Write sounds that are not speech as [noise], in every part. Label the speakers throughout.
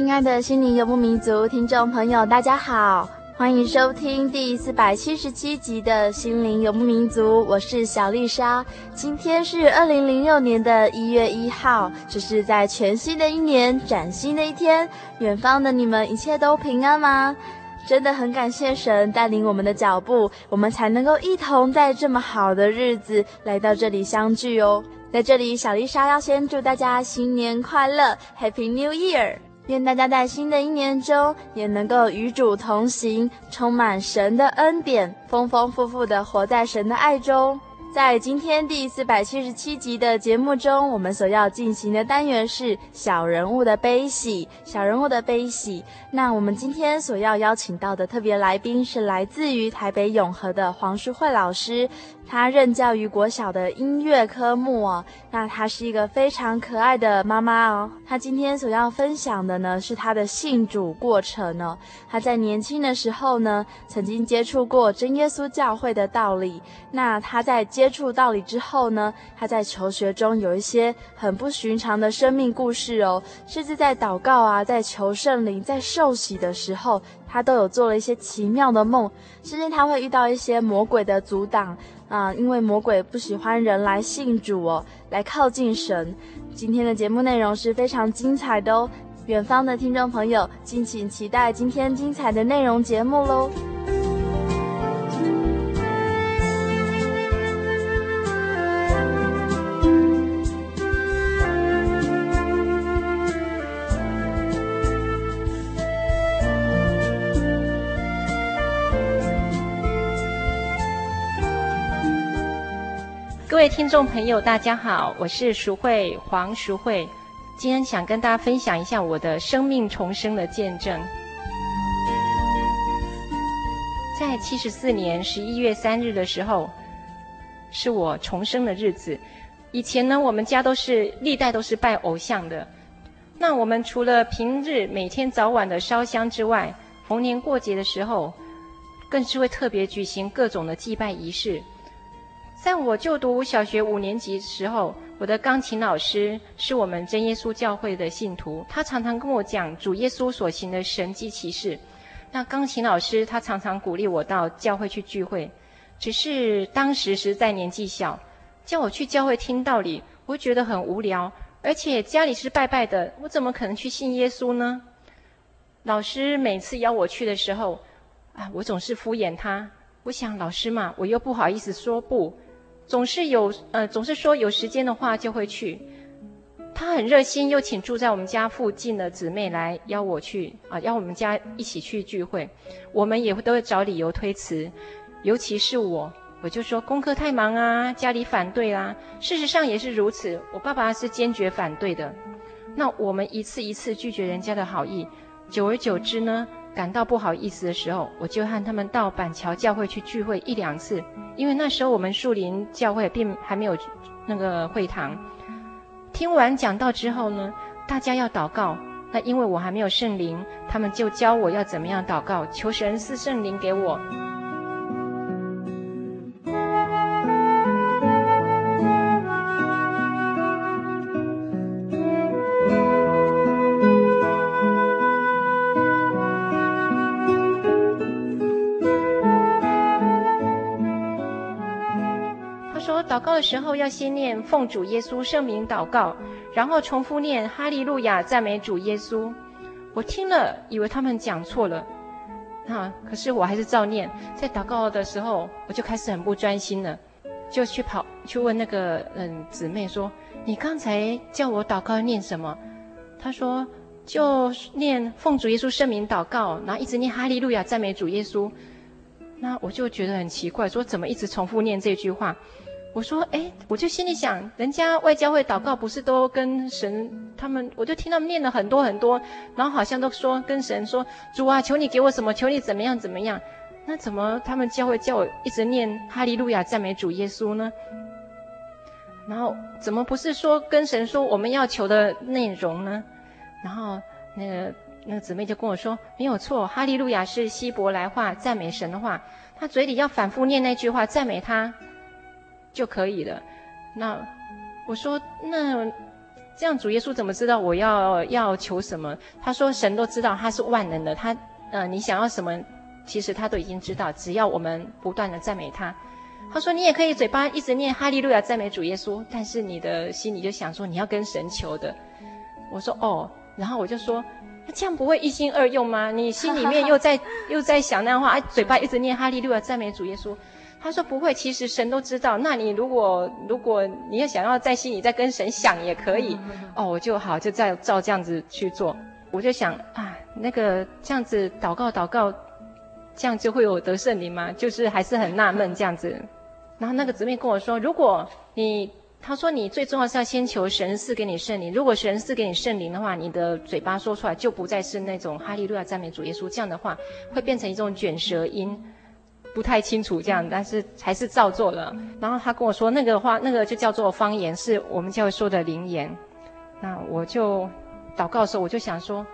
Speaker 1: 亲爱的心灵游牧民族听众朋友，大家好，欢迎收听第四百七十七集的心灵游牧民族，我是小丽莎。今天是二零零六年的一月一号，这是在全新的一年，崭新的一天。远方的你们一切都平安吗？真的很感谢神带领我们的脚步，我们才能够一同在这么好的日子来到这里相聚哦。在这里，小丽莎要先祝大家新年快乐，Happy New Year！愿大家在新的一年中也能够与主同行，充满神的恩典，丰丰富富的活在神的爱中。在今天第四百七十七集的节目中，我们所要进行的单元是小人物的悲喜。小人物的悲喜。那我们今天所要邀请到的特别来宾是来自于台北永和的黄淑慧老师。她任教于国小的音乐科目哦，那她是一个非常可爱的妈妈哦。她今天所要分享的呢，是她的信主过程哦。她在年轻的时候呢，曾经接触过真耶稣教会的道理。那她在接触道理之后呢，她在求学中有一些很不寻常的生命故事哦，甚至在祷告啊，在求圣灵，在受洗的时候，她都有做了一些奇妙的梦，甚至她会遇到一些魔鬼的阻挡。啊，因为魔鬼不喜欢人来信主哦，来靠近神。今天的节目内容是非常精彩的哦，远方的听众朋友，敬请期待今天精彩的内容节目喽。
Speaker 2: 各位听众朋友，大家好，我是淑慧黄淑慧，今天想跟大家分享一下我的生命重生的见证。在七十四年十一月三日的时候，是我重生的日子。以前呢，我们家都是历代都是拜偶像的。那我们除了平日每天早晚的烧香之外，逢年过节的时候，更是会特别举行各种的祭拜仪式。在我就读小学五年级时候，我的钢琴老师是我们真耶稣教会的信徒，他常常跟我讲主耶稣所行的神迹奇事。那钢琴老师他常常鼓励我到教会去聚会，只是当时实在年纪小，叫我去教会听道理，我觉得很无聊，而且家里是拜拜的，我怎么可能去信耶稣呢？老师每次邀我去的时候，啊，我总是敷衍他。我想老师嘛，我又不好意思说不。总是有呃，总是说有时间的话就会去。他很热心，又请住在我们家附近的姊妹来邀我去啊，邀我们家一起去聚会。我们也会都会找理由推辞，尤其是我，我就说功课太忙啊，家里反对啊。事实上也是如此，我爸爸是坚决反对的。那我们一次一次拒绝人家的好意，久而久之呢，感到不好意思的时候，我就和他们到板桥教会去聚会一两次。因为那时候我们树林教会并还没有那个会堂。听完讲道之后呢，大家要祷告。那因为我还没有圣灵，他们就教我要怎么样祷告，求神赐圣灵给我。祷告的时候要先念奉主耶稣圣名祷告，然后重复念哈利路亚赞美主耶稣。我听了以为他们讲错了，啊，可是我还是照念。在祷告的时候，我就开始很不专心了，就去跑去问那个嗯姊妹说：“你刚才叫我祷告念什么？”她说：“就念奉主耶稣圣名祷告，然后一直念哈利路亚赞美主耶稣。”那我就觉得很奇怪，说怎么一直重复念这句话？我说，哎，我就心里想，人家外教会祷告不是都跟神他们，我就听他们念了很多很多，然后好像都说跟神说，主啊，求你给我什么，求你怎么样怎么样。那怎么他们教会叫我一直念哈利路亚赞美主耶稣呢？然后怎么不是说跟神说我们要求的内容呢？然后那个。那个姊妹就跟我说：“没有错，哈利路亚是希伯来话赞美神的话，他嘴里要反复念那句话赞美他就可以了。”那我说：“那这样主耶稣怎么知道我要要求什么？”他说：“神都知道，他是万能的，他呃，你想要什么，其实他都已经知道，只要我们不断的赞美他。”他说：“你也可以嘴巴一直念哈利路亚赞美主耶稣，但是你的心里就想说你要跟神求的。”我说：“哦。”然后我就说。这样不会一心二用吗？你心里面又在 [laughs] 又在想那样话，嘴巴一直念哈利路亚赞美主耶稣。他说不会，其实神都知道。那你如果如果你要想要在心里再跟神想也可以。哦，我就好，就再照这样子去做。我就想啊，那个这样子祷告祷告，这样就会有得圣灵吗？就是还是很纳闷这样子。然后那个姊妹跟我说，如果你。他说：“你最重要是要先求神赐给你圣灵。如果神赐给你圣灵的话，你的嘴巴说出来就不再是那种哈利路亚赞美主耶稣这样的话，会变成一种卷舌音，不太清楚这样，但是还是照做了。然后他跟我说，那个话那个就叫做方言，是我们教会说的灵言。那我就祷告的时候，我就想说。”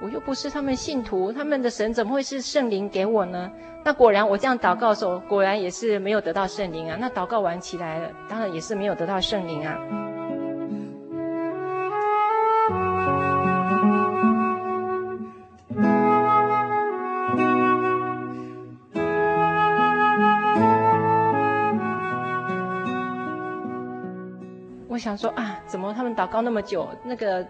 Speaker 2: 我又不是他们信徒，他们的神怎么会是圣灵给我呢？那果然，我这样祷告的时候，果然也是没有得到圣灵啊。那祷告完起来了，当然也是没有得到圣灵啊。想说啊，怎么他们祷告那么久，那个。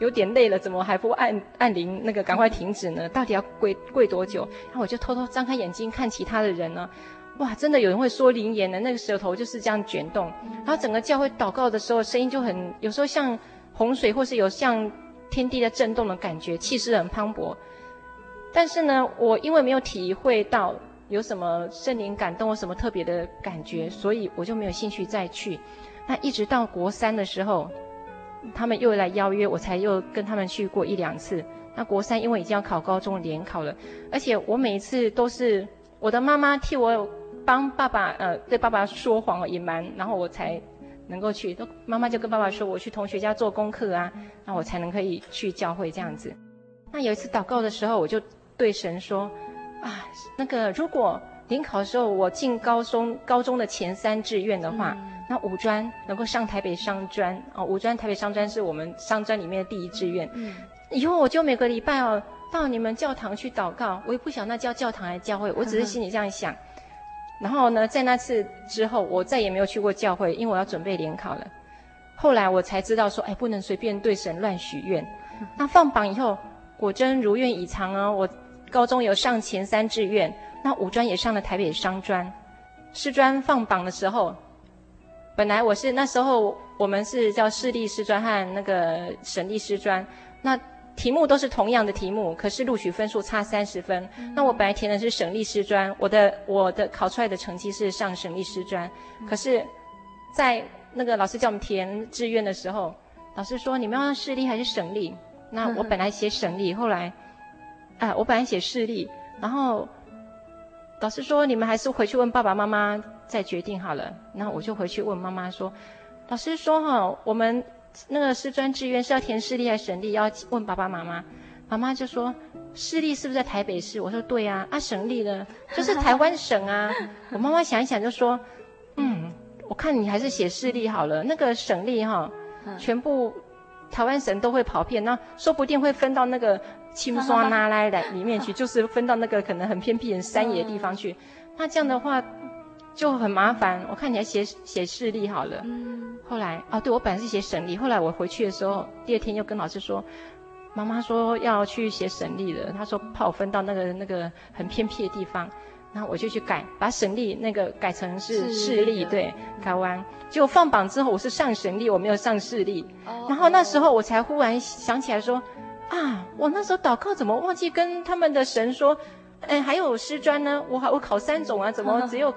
Speaker 2: 有点累了，怎么还不按按铃那个赶快停止呢？到底要跪跪多久？然后我就偷偷张开眼睛看其他的人呢，哇，真的有人会说灵言的，那个舌头就是这样卷动，然后整个教会祷告的时候声音就很，有时候像洪水，或是有像天地在震动的感觉，气势很磅礴。但是呢，我因为没有体会到有什么圣灵感动或什么特别的感觉，所以我就没有兴趣再去。那一直到国三的时候。他们又来邀约，我才又跟他们去过一两次。那国三因为已经要考高中联考了，而且我每一次都是我的妈妈替我帮爸爸，呃，对爸爸说谎隐瞒，然后我才能够去。都妈妈就跟爸爸说，我去同学家做功课啊，那我才能可以去教会这样子。那有一次祷告的时候，我就对神说，啊，那个如果联考的时候我进高中高中的前三志愿的话。那五专能够上台北商专哦，五专台北商专是我们商专里面的第一志愿。嗯，以后我就每个礼拜哦到你们教堂去祷告，我也不想那叫教堂来教会，我只是心里这样想。然后呢，在那次之后，我再也没有去过教会，因为我要准备联考了。后来我才知道说，哎，不能随便对神乱许愿。那放榜以后，果真如愿以偿哦，我高中有上前三志愿，那五专也上了台北商专。师专放榜的时候。本来我是那时候我们是叫市立师专和那个省立师专，那题目都是同样的题目，可是录取分数差三十分。那我本来填的是省立师专，我的我的考出来的成绩是上省立师专，可是，在那个老师叫我们填志愿的时候，老师说你们要市立还是省立？那我本来写省立，后来，啊，我本来写市立，然后老师说你们还是回去问爸爸妈妈。再决定好了，然后我就回去问妈妈说：“老师说哈，我们那个师专志愿是要填市立还是省立？要问爸爸妈妈。”妈妈就说：“市立是不是在台北市？”我说：“对啊。”啊，省立呢？就是台湾省啊。我妈妈想一想就说：“嗯，我看你还是写市立好了。那个省立哈，全部台湾省都会跑遍，那说不定会分到那个青山 [laughs] 那来来里面去，就是分到那个可能很偏僻、很山野的地方去。那这样的话。”就很麻烦，我看你还写写视力好了。嗯。后来啊，对，我本来是写省力，后来我回去的时候，第二天又跟老师说，妈妈说要去写省力了，她说怕我分到那个那个很偏僻的地方，然后我就去改，把省力那个改成是视力，对，改完。结果放榜之后，我是上省力，我没有上视力。哦。然后那时候我才忽然想起来说，啊，我那时候祷告怎么忘记跟他们的神说，哎，还有师专呢，我还我考三种啊，怎么 [laughs] 只有？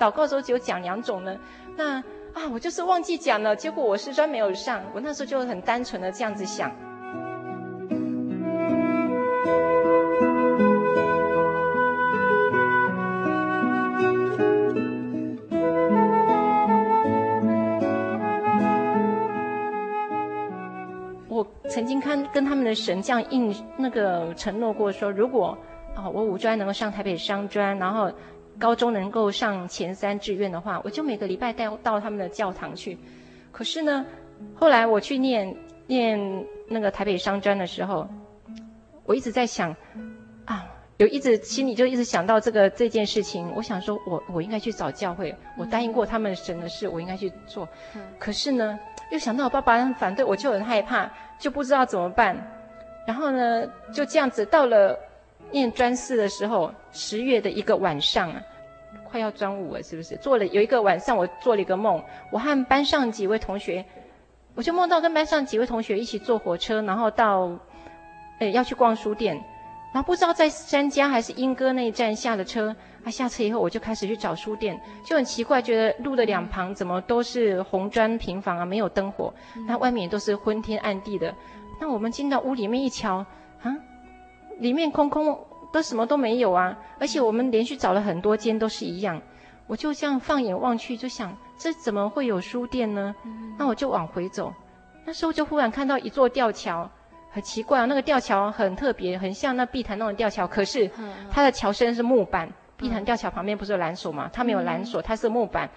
Speaker 2: 祷告的时候只有讲两种呢，那啊，我就是忘记讲了，结果我师专没有上。我那时候就很单纯的这样子想。我曾经看跟他们的神这样应那个承诺过说，如果啊我五专能够上台北商专，然后。高中能够上前三志愿的话，我就每个礼拜带到他们的教堂去。可是呢，后来我去念念那个台北商专的时候，我一直在想，啊，有一直心里就一直想到这个这件事情。我想说我，我我应该去找教会，我答应过他们神的事，我应该去做。可是呢，又想到我爸爸很反对，我就很害怕，就不知道怎么办。然后呢，就这样子到了念专四的时候，十月的一个晚上啊。快要端午了，是不是？做了有一个晚上，我做了一个梦，我和班上几位同学，我就梦到跟班上几位同学一起坐火车，然后到，呃，要去逛书店，然后不知道在三家还是莺歌那一站下了车，啊，下车以后我就开始去找书店，就很奇怪，觉得路的两旁怎么都是红砖平房啊，没有灯火，那外面都是昏天暗地的，那我们进到屋里面一瞧，啊，里面空空。都什么都没有啊！而且我们连续找了很多间都是一样，我就这样放眼望去，就想这怎么会有书店呢？那我就往回走，那时候就忽然看到一座吊桥，很奇怪啊，那个吊桥很特别，很像那碧潭那种吊桥，可是它的桥身是木板。碧潭吊桥旁边不是有缆索吗？它没有缆索，它是木板。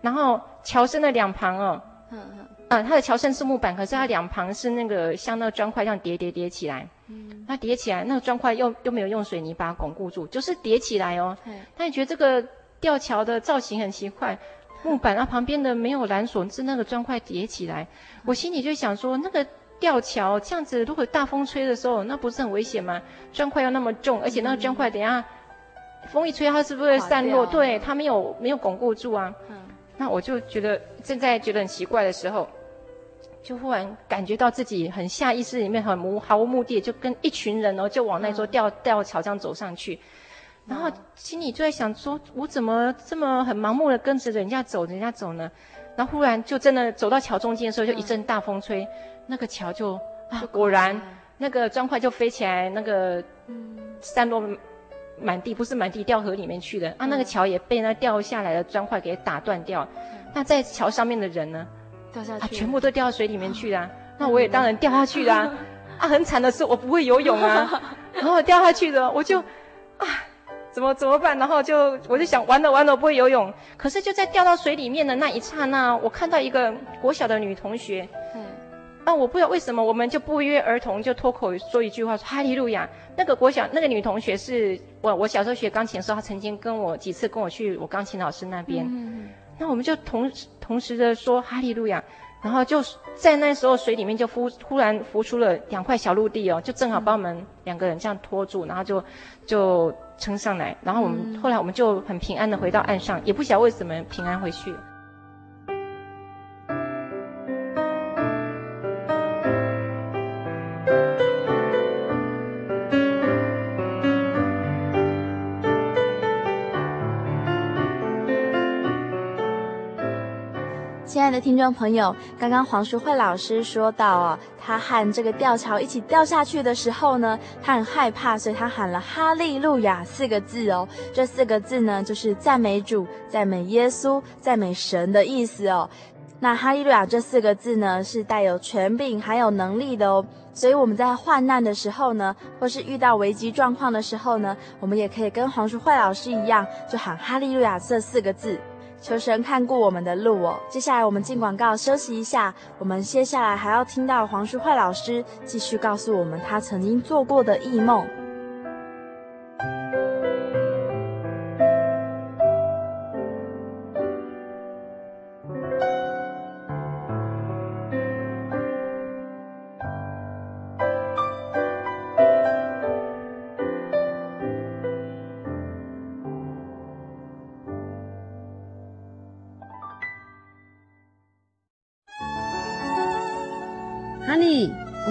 Speaker 2: 然后桥身的两旁哦，嗯，它的桥身是木板，可是它两旁是那个像那个砖块这样叠叠叠起来。嗯，那叠起来，那个砖块又又没有用水泥把它巩固住，就是叠起来哦。嗯。那你觉得这个吊桥的造型很奇怪，[laughs] 木板啊旁边的没有缆索，是那个砖块叠起来。我心里就想说，那个吊桥这样子，如果大风吹的时候，那不是很危险吗？砖块又那么重，而且那个砖块等下风一吹，它是不是会散落？对，它没有没有巩固住啊。嗯。那我就觉得正在觉得很奇怪的时候。就忽然感觉到自己很下意识里面很无毫无目的，就跟一群人哦，就往那座吊吊桥这样走上去，然后心里就在想说，我怎么这么很盲目的跟着人家走，人家走呢？然后忽然就真的走到桥中间的时候，就一阵大风吹，那个桥就啊，果然那个砖块就飞起来，那个散落满地，不是满地掉河里面去的。啊，那个桥也被那掉下来的砖块给打断掉。那在桥上面的人呢？啊！全部都掉到水里面去了，啊，那我也当然掉下去啦，啊！[laughs] 啊，很惨的是我不会游泳啊，[laughs] 然后掉下去了，我就啊，怎么怎么办？然后就我就想，完了完了，我不会游泳。可是就在掉到水里面的那一刹那，我看到一个国小的女同学，嗯，啊，我不知道为什么，我们就不约而同就脱口说一句话，说哈利路亚。那个国小那个女同学是我我小时候学钢琴的时候，她曾经跟我几次跟我去我钢琴老师那边。嗯那我们就同时同时的说哈利路亚，然后就在那时候水里面就忽忽然浮出了两块小陆地哦，就正好把我们两个人这样拖住，然后就就撑上来，然后我们后来我们就很平安的回到岸上，也不晓得为什么平安回去。
Speaker 1: 听众朋友，刚刚黄淑慧老师说到啊，他和这个吊桥一起掉下去的时候呢，他很害怕，所以他喊了“哈利路亚”四个字哦。这四个字呢，就是赞美主、赞美耶稣、赞美神的意思哦。那“哈利路亚”这四个字呢，是带有权柄还有能力的哦。所以我们在患难的时候呢，或是遇到危机状况的时候呢，我们也可以跟黄淑慧老师一样，就喊“哈利路亚”这四个字。求神看顾我们的路哦。接下来我们进广告休息一下，我们接下来还要听到黄淑慧老师继续告诉我们他曾经做过的
Speaker 3: 异梦。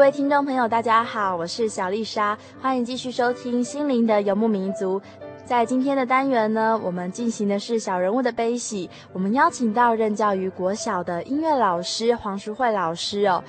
Speaker 1: 各位听众朋友，大家好，我是小丽莎，欢迎继续收听《心灵的游牧民族》。在今天的单元呢，我们进行的是小人物的悲喜。我们邀请到任教于国小的音乐老师黄淑慧老师哦，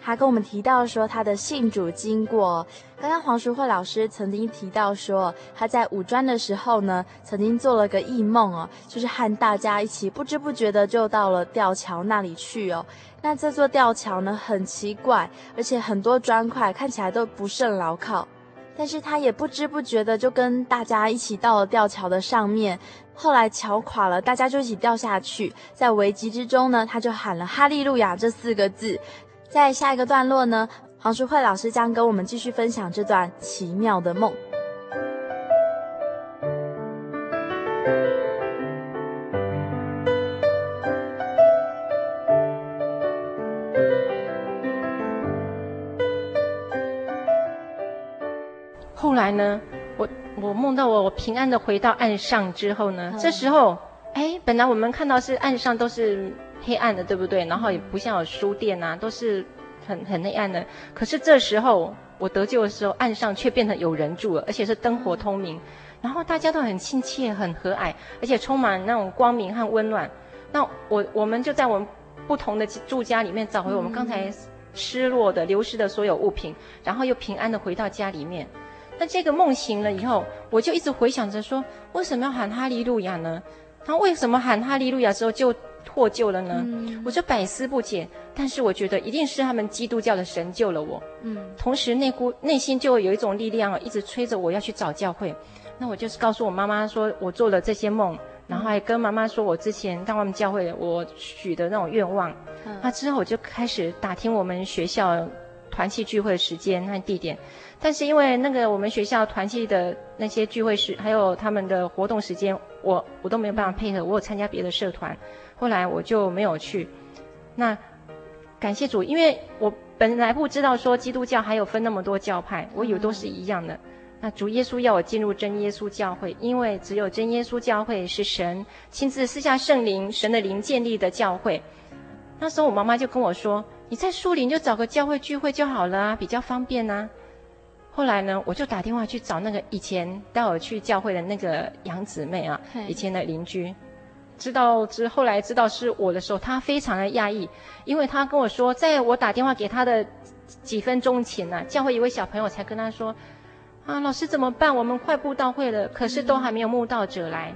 Speaker 1: 他跟我们提到说他的信主经过。刚刚黄淑慧老师曾经提到说，他在五专的时候呢，曾经做了个异梦哦，就是和大家一起不知不觉的就到了吊桥那里去哦。那这座吊桥呢，很奇怪，而且很多砖块看起来都不甚牢靠。但是他也不知不觉的就跟大家一起到了吊桥的上面。后来桥垮了，大家就一起掉下去。在危急之中呢，他就喊了“哈利路亚”这四个字。在下一个段落呢，黄淑慧老师将跟我们继续分享这段奇妙的
Speaker 2: 梦。梦到我我平安的回到岸上之后呢，这时候，哎，本来我们看到是岸上都是黑暗的，对不对？然后也不像有书店啊，都是很很黑暗的。可是这时候我得救的时候，岸上却变成有人住了，而且是灯火通明，然后大家都很亲切、很和蔼，而且充满那种光明和温暖。那我我们就在我们不同的住家里面找回我们刚才失落的、流失的所有物品，然后又平安的回到家里面。那这个梦醒了以后，我就一直回想着说，为什么要喊哈利路亚呢？他为什么喊哈利路亚之后就获救了呢？嗯、我就百思不解。但是我觉得一定是他们基督教的神救了我。嗯，同时内股内心就有一种力量一直催着我要去找教会。那我就是告诉我妈妈说我做了这些梦，然后还跟妈妈说我之前到他们教会我许的那种愿望。嗯、那之后我就开始打听我们学校团契聚会的时间和地点。但是因为那个我们学校团契的那些聚会时，还有他们的活动时间，我我都没有办法配合。我有参加别的社团，后来我就没有去。那感谢主，因为我本来不知道说基督教还有分那么多教派，我以为都是一样的。那主耶稣要我进入真耶稣教会，因为只有真耶稣教会是神亲自赐下圣灵、神的灵建立的教会。那时候我妈妈就跟我说：“你在树林就找个教会聚会就好了啊，比较方便啊。”后来呢，我就打电话去找那个以前带我去教会的那个杨姊妹啊，以前的邻居。知道之后来知道是我的时候，他非常的讶异，因为他跟我说，在我打电话给他的几分钟前呢、啊，教会一位小朋友才跟他说：“啊，老师怎么办？我们快布道会了，可是都还没有慕道者来。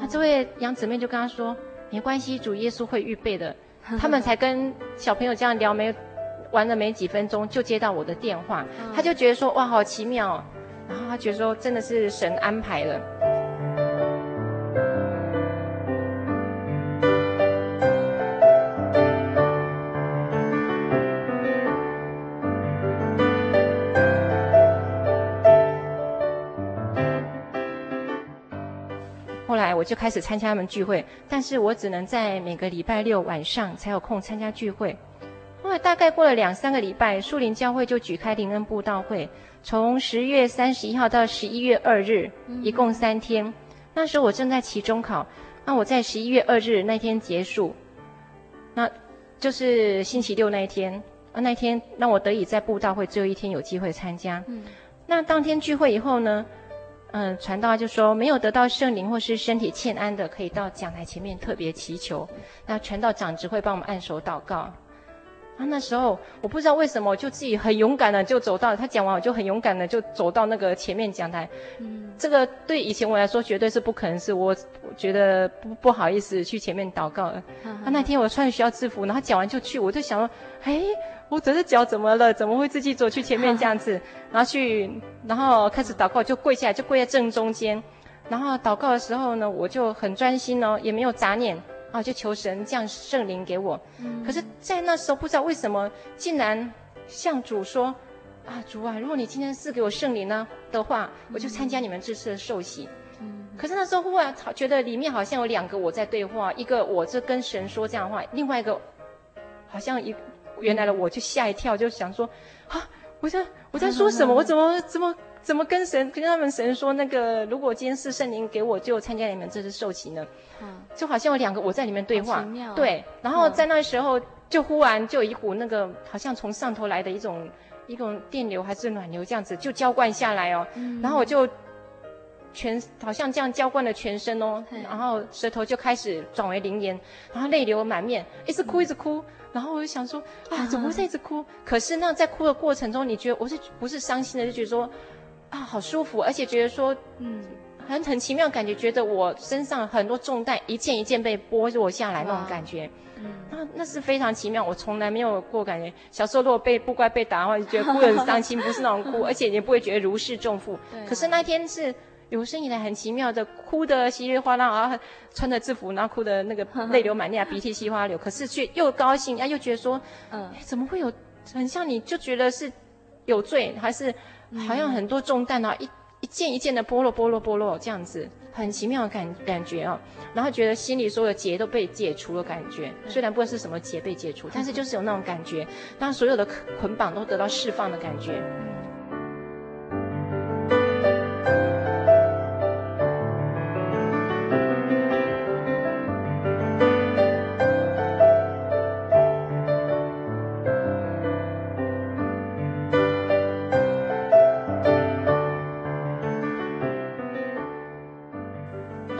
Speaker 2: 他这位杨姊妹就跟他说：“没关系，主耶稣会预备的。” [laughs] 他们才跟小朋友这样聊没玩了没几分钟，就接到我的电话，他就觉得说：“哇，好奇妙！”然后他觉得说：“真的是神安排了。”就开始参加他们聚会，但是我只能在每个礼拜六晚上才有空参加聚会。后来大概过了两三个礼拜，树林教会就举开灵恩布道会，从十月三十一号到十一月二日，一共三天。那时候我正在期中考，那我在十一月二日那天结束，那就是星期六那一天。啊，那天让我得以在布道会最后一天有机会参加。那当天聚会以后呢？嗯，传道就说没有得到圣灵或是身体欠安的，可以到讲台前面特别祈求。那传道长只会帮我们按手祷告。啊，那时候我不知道为什么，我就自己很勇敢的就走到他讲完，我就很勇敢的就走到那个前面讲台。嗯，这个对以前我来说绝对是不可能，是我我觉得不不好意思去前面祷告。啊，那天我穿学校制服，然后讲完就去，我就想说，哎。我只是脚怎么了？怎么会自己走去前面这样子？[laughs] 然后去，然后开始祷告，就跪下来，就跪在正中间。然后祷告的时候呢，我就很专心哦，也没有杂念啊，就求神降圣灵给我。嗯。可是，在那时候不知道为什么，竟然向主说：“啊，主啊，如果你今天赐给我圣灵呢的话，我就参加你们这次的受洗。”嗯。可是那时候忽然觉得里面好像有两个我在对话，一个我这跟神说这样的话，另外一个好像一。原来的我就吓一跳，就想说，啊，我在我在说什么？我怎么怎么怎么跟神跟他们神说那个？如果今天是圣灵给我，就参加你们这次受洗呢？就好像有两个我在里面对话，对。然后在那时候，就忽然就有一股那个好像从上头来的一种一种电流还是暖流这样子，就浇灌下来哦。然后我就全好像这样浇灌了全身哦，然后舌头就开始转为灵言，然后泪流满面，一直哭一直哭。然后我就想说，[laughs] 啊，怎么会在一直哭？可是那在哭的过程中，你觉得我是不是伤心的？就觉得说，啊，好舒服，而且觉得说，嗯，很很奇妙感觉，觉得我身上很多重担一件一件被剥落下来那种感觉，嗯，那那是非常奇妙，我从来没有过感觉。小时候如果被不乖被打的话，就觉得哭得很伤心，不是那种哭，[laughs] 而且也不会觉得如释重负。可是那天是。有生以来很奇妙的，哭得稀里哗啦啊，穿着制服，然后哭得那个 [laughs] 泪流满面啊，鼻涕稀花流，可是却又高兴啊，又觉得说，嗯，怎么会有很像你就觉得是有罪，还是好像很多重担啊，一一件一件的剥落剥落剥落这样子，很奇妙的感感觉啊，然后觉得心里所有的结都被解除了感觉，虽然不知道是什么结被解除，但是就是有那种感觉，当所有的捆绑都得到释放的感觉。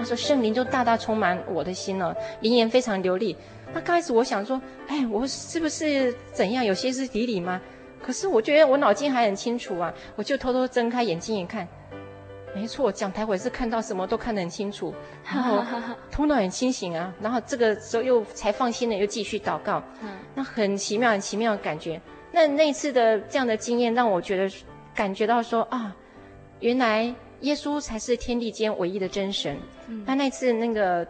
Speaker 2: 说圣灵就大大充满我的心了，灵言非常流利。那刚开始我想说，哎，我是不是怎样有歇斯底里吗？可是我觉得我脑筋还很清楚啊，我就偷偷睁开眼睛一看，没错，讲台我是看到什么都看得很清楚，然后头脑很清醒啊。然后这个时候又才放心的又继续祷告，那很奇妙很奇妙的感觉。那那次的这样的经验让我觉得感觉到说啊，原来。耶稣才是天地间唯一的真神。嗯、那那次那个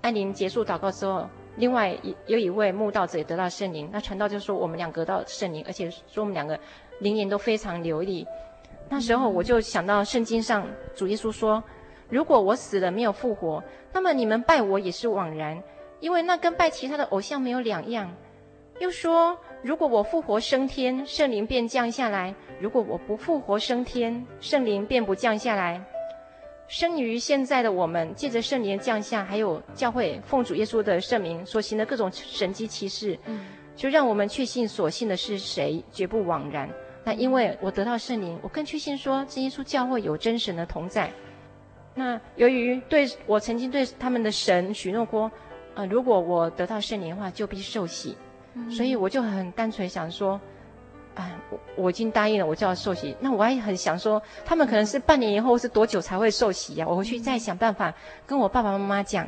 Speaker 2: 安宁结束祷告之后，另外一有一位慕道者也得到圣灵。那传道就说我们两个得到圣灵，而且说我们两个灵言都非常流利。那时候我就想到圣经上主耶稣说：“如果我死了没有复活，那么你们拜我也是枉然，因为那跟拜其他的偶像没有两样。”又说：“如果我复活升天，圣灵便降下来。”如果我不复活升天，圣灵便不降下来。生于现在的我们，借着圣灵降下，还有教会奉主耶稣的圣名所行的各种神迹奇事，就让我们确信所信的是谁，绝不枉然。那因为我得到圣灵，我更确信说，这耶稣教会有真神的同在。那由于对我曾经对他们的神许诺过，呃，如果我得到圣灵的话，就必受洗。所以我就很单纯想说。啊，我我已经答应了，我就要受洗。那我还很想说，他们可能是半年以后是多久才会受洗呀、啊？我回去再想办法跟我爸爸妈妈讲。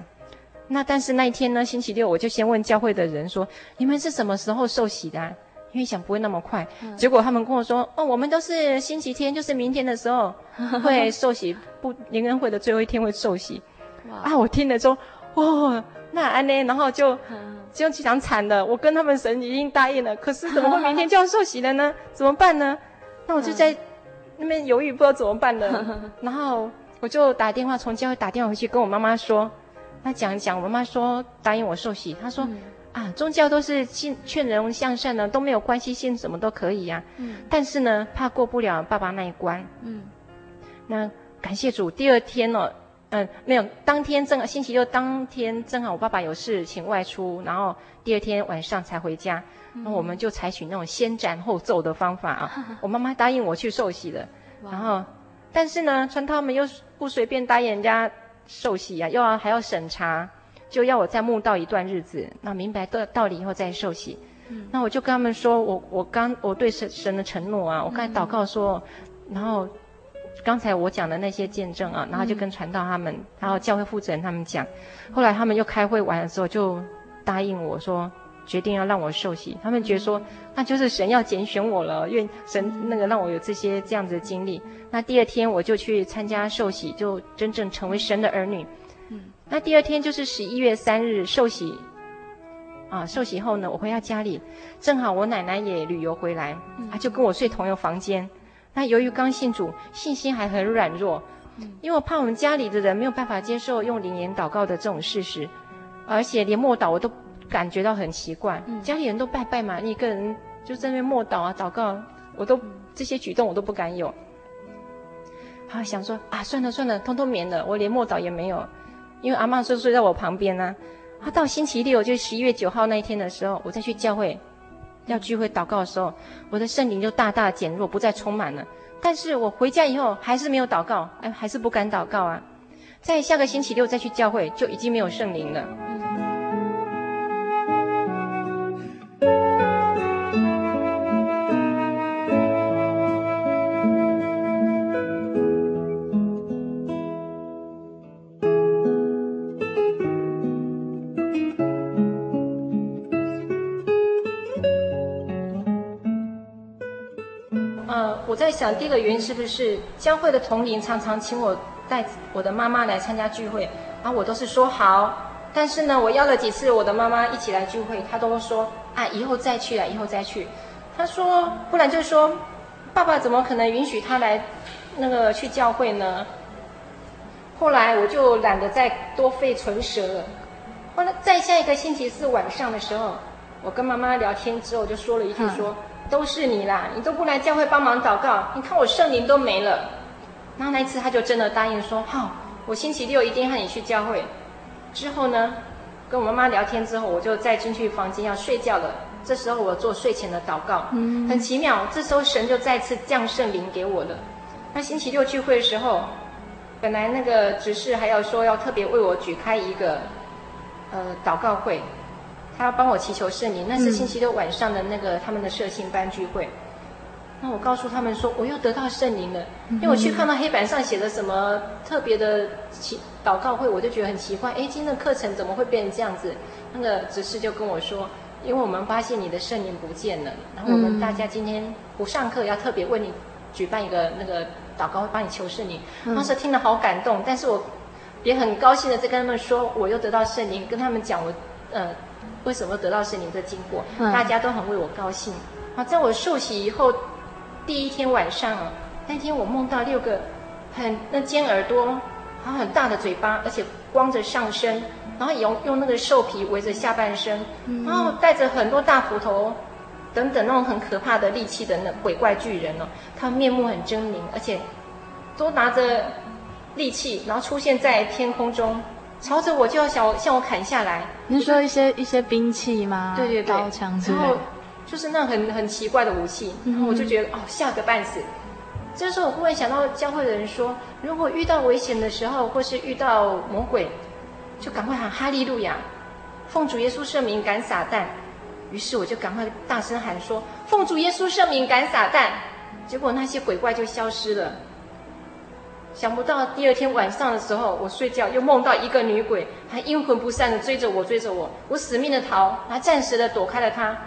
Speaker 2: 那但是那一天呢，星期六我就先问教会的人说：“你们是什么时候受洗的、啊？”因为想不会那么快。结果他们跟我说：“哦，我们都是星期天，就是明天的时候 [laughs] 会受洗，不灵恩会的最后一天会受洗。”啊，我听了说：“哦，那安呢？”然后就。就想惨了，我跟他们神已经答应了，[laughs] 可是怎么会明天就要受洗了呢？怎么办呢？那我就在那边犹豫，不知道怎么办呢。[laughs] 然后我就打电话从教会打电话回去跟我妈妈说，那讲一讲，我妈妈说答应我受洗。她说、嗯、啊，宗教都是劝劝人向善呢，都没有关系，信什么都可以呀、啊。嗯。但是呢，怕过不了爸爸那一关。嗯。那感谢主，第二天呢、哦。嗯，没有。当天正好星期六当天正好我爸爸有事情外出，然后第二天晚上才回家。那、嗯、我们就采取那种先斩后奏的方法啊。[laughs] 我妈妈答应我去受洗的，然后但是呢，传道们又不随便答应人家受洗啊，又要还要审查，就要我再慕道一段日子，那明白道道理以后再受洗。嗯、那我就跟他们说，我我刚我对神神的承诺啊，我刚才祷告说，嗯、然后。刚才我讲的那些见证啊，然后就跟传道他们，嗯、然后教会负责人他们讲，后来他们又开会完了之后就答应我说，决定要让我受洗。他们觉得说，那就是神要拣选我了，愿神那个让我有这些这样子的经历。那第二天我就去参加受洗，就真正成为神的儿女。嗯，那第二天就是十一月三日受洗。啊，受洗后呢，我回到家里，正好我奶奶也旅游回来，她就跟我睡同一个房间。那由于刚信主，信心还很软弱，因为我怕我们家里的人没有办法接受用灵言祷告的这种事实，而且连默祷我都感觉到很奇怪。家里人都拜拜嘛，你一个人就在那边默祷啊祷告，我都这些举动我都不敢有。好想说啊，算了算了，通通免了，我连默祷也没有，因为阿嬷睡睡在我旁边呢。啊，到星期六就十一月九号那一天的时候，我再去教会。要聚会祷告的时候，我的圣灵就大大减弱，不再充满了。但是我回家以后还是没有祷告，哎，还是不敢祷告啊。在下个星期六再去教会，就已经没有圣灵了。想第一个原因是不是教会的同龄常常请我带我的妈妈来参加聚会，啊，我都是说好，但是呢，我邀了几次我的妈妈一起来聚会，她都说啊，以后再去啊，以后再去。她说，不然就说，爸爸怎么可能允许她来那个去教会呢？后来我就懒得再多费唇舌了。后来在下一个星期四晚上的时候，我跟妈妈聊天之后，就说了一句说。都是你啦，你都不来教会帮忙祷告，你看我圣灵都没了。然后那一次他就真的答应说，好，我星期六一定和你去教会。之后呢，跟我妈妈聊天之后，我就再进去房间要睡觉了。这时候我做睡前的祷告，嗯，很奇妙，这时候神就再次降圣灵给我了。那星期六聚会的时候，本来那个执事还要说要特别为我举开一个，呃，祷告会。他要帮我祈求圣灵，那是星期六晚上的那个他们的社青班聚会。那我告诉他们说，我又得到圣灵了，因为我去看到黑板上写的什么特别的祈祷告会，我就觉得很奇怪，哎，今天的课程怎么会变成这样子？那个执事就跟我说，因为我们发现你的圣灵不见了，然后我们大家今天不上课，要特别为你举办一个那个祷告会，帮你求圣灵。当时听了好感动，但是我也很高兴的在跟他们说，我又得到圣灵，跟他们讲我，呃。为什么得到圣灵的经过？大家都很为我高兴。好，在我受洗以后第一天晚上啊，那天我梦到六个很那尖耳朵，然后很大的嘴巴，而且光着上身，然后用用那个兽皮围着下半身，然后带着很多大斧头等等那种很可怕的利器的那鬼怪巨人哦，他面目很狰狞，而且都拿着利器，然后出现在天空中。朝着我就要想向我砍下来。
Speaker 1: 你说一些一些兵器吗？
Speaker 2: 对对对，
Speaker 1: 刀枪之类的。
Speaker 2: 然后就是那很很奇怪的武器，然后我就觉得哦，吓个半死。这时候我忽然想到教会的人说，如果遇到危险的时候，或是遇到魔鬼，就赶快喊哈利路亚，奉主耶稣圣名赶撒旦。于是我就赶快大声喊说：“奉主耶稣圣名赶撒旦！”结果那些鬼怪就消失了。想不到第二天晚上的时候，我睡觉又梦到一个女鬼，还阴魂不散的追着我，追着我，我死命的逃，还暂时的躲开了她。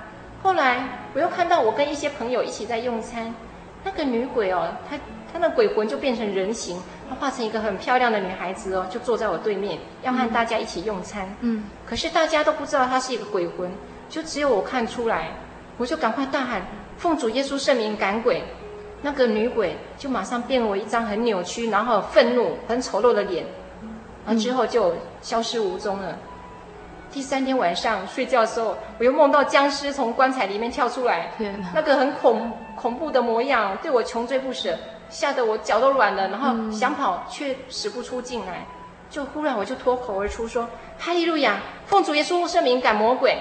Speaker 2: 后来我又看到我跟一些朋友一起在用餐，那个女鬼哦，她她那鬼魂就变成人形，她化成一个很漂亮的女孩子哦，就坐在我对面，要和大家一起用餐。嗯，可是大家都不知道她是一个鬼魂，就只有我看出来，我就赶快大喊：奉主耶稣圣名赶鬼！那个女鬼就马上变为一张很扭曲，然后愤怒、很丑陋的脸，然后之后就消失无踪了。第三天晚上睡觉的时候，我又梦到僵尸从棺材里面跳出来，天，那个很恐恐怖的模样，对我穷追不舍，吓得我脚都软了，然后想跑却使不出劲来，就忽然我就脱口而出说：“哈利路亚，奉主耶稣圣名赶魔鬼。”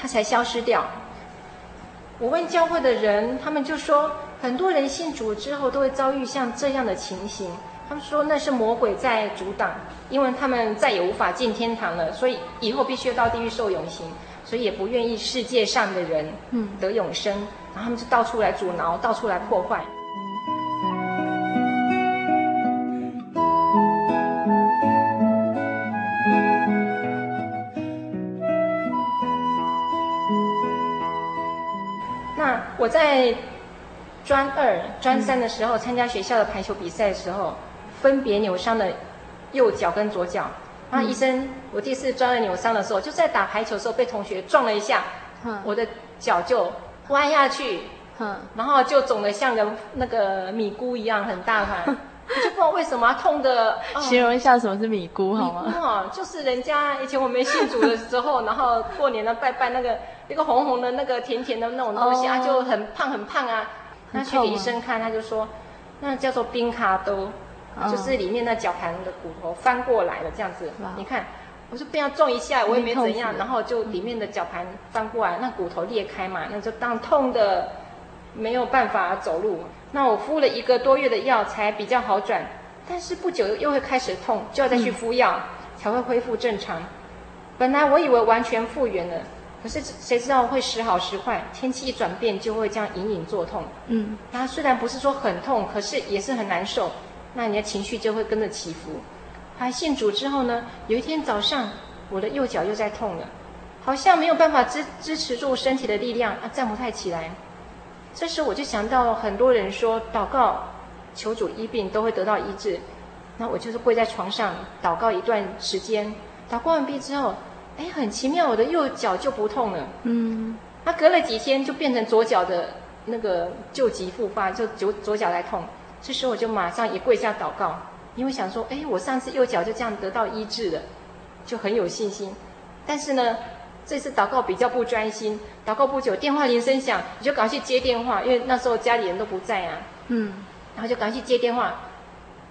Speaker 2: 他才消失掉。我问教会的人，他们就说。很多人信主之后都会遭遇像这样的情形，他们说那是魔鬼在阻挡，因为他们再也无法进天堂了，所以以后必须要到地狱受永刑，所以也不愿意世界上的人得永生，然后他们就到处来阻挠，到处来破坏。那我在。专二、专三的时候，参加学校的排球比赛的时候，分别扭伤了右脚跟左脚。然后医生，我第一次专二扭伤的时候，就在打排球的时候被同学撞了一下，我的脚就弯下去，然后就肿得像个那个米菇一样很大团，[laughs] 我就不知道为什么痛的。
Speaker 1: 形容一下什么是米菇好吗？
Speaker 2: 米菇啊，就是人家以前我们信主的时候，[laughs] 然后过年呢拜拜那个一个红红的那个甜甜的那种东西啊，就很胖很胖啊。那去给医生看，他就说，那叫做冰卡都，就是里面那脚盘的骨头翻过来了这样子。你看，我说不要撞一下，我也没怎样，然后就里面的脚盘翻过来，那骨头裂开嘛，那就当痛的没有办法走路。那我敷了一个多月的药才比较好转，但是不久又会开始痛，就要再去敷药才会恢复正常。本来我以为完全复原了。可是谁知道会时好时坏，天气一转变就会这样隐隐作痛。嗯，那虽然不是说很痛，可是也是很难受。那你的情绪就会跟着起伏。还信主之后呢，有一天早上，我的右脚又在痛了，好像没有办法支支持住身体的力量，啊，站不太起来。这时我就想到很多人说祷告求主医病都会得到医治，那我就是跪在床上祷告一段时间，祷告完毕之后。哎，很奇妙，我的右脚就不痛了。嗯，他隔了几天就变成左脚的那个旧疾复发，就左左脚来痛。这时候我就马上也跪下祷告，因为想说，哎，我上次右脚就这样得到医治了，就很有信心。但是呢，这次祷告比较不专心，祷告不久，电话铃声响，你就赶快去接电话，因为那时候家里人都不在啊。嗯，然后就赶快去接电话，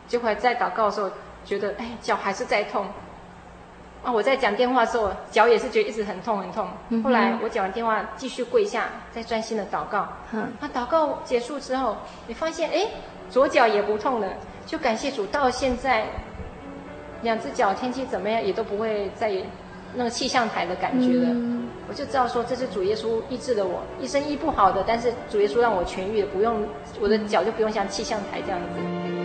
Speaker 2: 结果在祷告的时候觉得，哎，脚还是在痛。啊！我在讲电话的时候，脚也是觉得一直很痛很痛。后来我讲完电话，继续跪下，再专心的祷告。嗯，那祷告结束之后，你发现哎，左脚也不痛了，就感谢主。到现在，两只脚天气怎么样也都不会再有那个气象台的感觉了。嗯，我就知道说，这是主耶稣医治了我，医生医不好的，但是主耶稣让我痊愈了，不用我的脚就不用像气象台这样子。